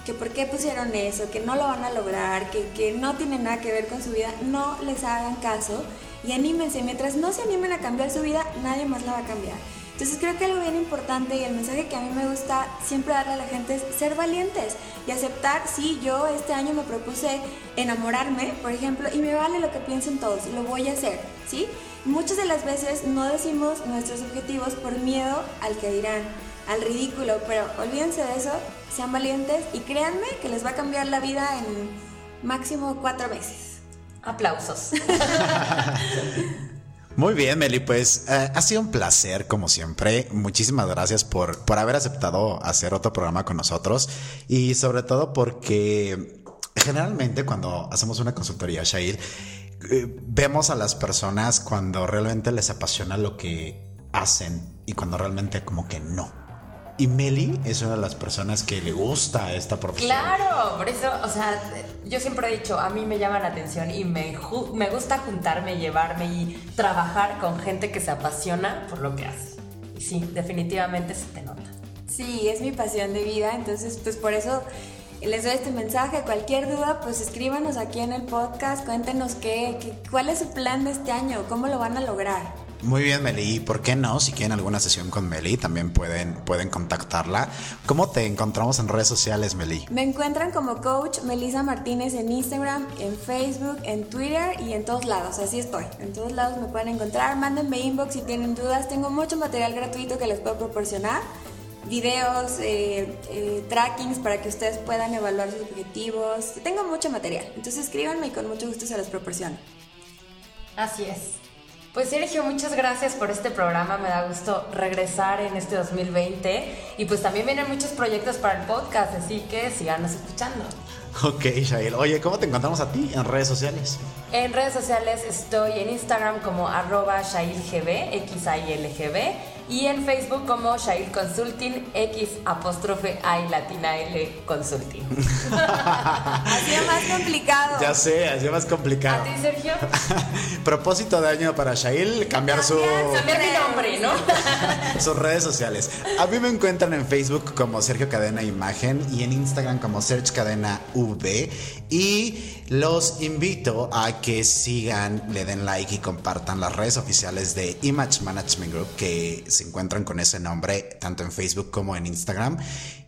que por qué pusieron eso, que no lo van a lograr, que, que no tiene nada que ver con su vida, no les hagan caso y anímense. Mientras no se animen a cambiar su vida, nadie más la va a cambiar. Entonces creo que algo bien importante y el mensaje que a mí me gusta siempre darle a la gente es ser valientes y aceptar, sí, yo este año me propuse enamorarme, por ejemplo, y me vale lo que piensen todos, lo voy a hacer, ¿sí? Muchas de las veces no decimos nuestros objetivos por miedo al que dirán, al ridículo, pero olvídense de eso, sean valientes y créanme que les va a cambiar la vida en máximo cuatro meses. Aplausos. Muy bien, Meli, pues eh, ha sido un placer como siempre. Muchísimas gracias por, por haber aceptado hacer otro programa con nosotros y sobre todo porque generalmente cuando hacemos una consultoría, Shair, eh, vemos a las personas cuando realmente les apasiona lo que hacen y cuando realmente como que no. Y Meli es una de las personas que le gusta esta profesión. Claro, por eso, o sea, yo siempre he dicho, a mí me llama la atención y me, me gusta juntarme, llevarme y trabajar con gente que se apasiona por lo que hace. Y sí, definitivamente se te nota. Sí, es mi pasión de vida, entonces pues por eso les doy este mensaje. Cualquier duda, pues escríbanos aquí en el podcast, cuéntenos qué, qué cuál es su plan de este año, cómo lo van a lograr. Muy bien, Meli. ¿Por qué no? Si quieren alguna sesión con Meli, también pueden, pueden contactarla. ¿Cómo te encontramos en redes sociales, Meli? Me encuentran como coach Melisa Martínez en Instagram, en Facebook, en Twitter y en todos lados. Así estoy. En todos lados me pueden encontrar. Mándenme inbox si tienen dudas. Tengo mucho material gratuito que les puedo proporcionar. videos, eh, eh, trackings para que ustedes puedan evaluar sus objetivos. Tengo mucho material, entonces escríbanme y con mucho gusto se los proporciono. Así es. Pues Sergio, muchas gracias por este programa. Me da gusto regresar en este 2020. Y pues también vienen muchos proyectos para el podcast, así que síganos escuchando. Ok, Shail. Oye, ¿cómo te encontramos a ti en redes sociales? En redes sociales estoy en Instagram como arroba ShailGB, y en Facebook como Shail Consulting, X apóstrofe I latina L Consulting. Hacía más complicado. Ya sé, hacía más complicado. ¿A ti, Sergio? Propósito de año para Shail, cambiar su... Cambiar mi nombre, ¿no? sus redes sociales. A mí me encuentran en Facebook como Sergio Cadena Imagen y en Instagram como Search Cadena V. Y los invito a que sigan, le den like y compartan las redes oficiales de Image Management Group que se encuentran con ese nombre tanto en Facebook como en Instagram.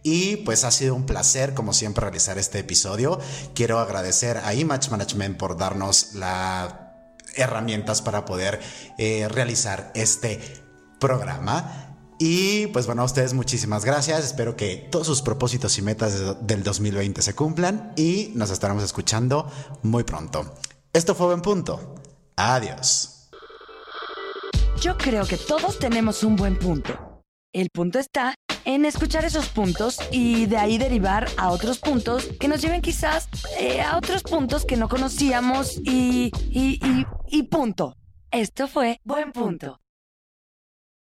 Y pues ha sido un placer, como siempre, realizar este episodio. Quiero agradecer a Image Management por darnos las herramientas para poder eh, realizar este programa. Y pues bueno, a ustedes muchísimas gracias. Espero que todos sus propósitos y metas de- del 2020 se cumplan y nos estaremos escuchando muy pronto. Esto fue Buen Punto. Adiós. Yo creo que todos tenemos un buen punto. El punto está en escuchar esos puntos y de ahí derivar a otros puntos que nos lleven quizás eh, a otros puntos que no conocíamos y, y, y, y punto. Esto fue Buen Punto.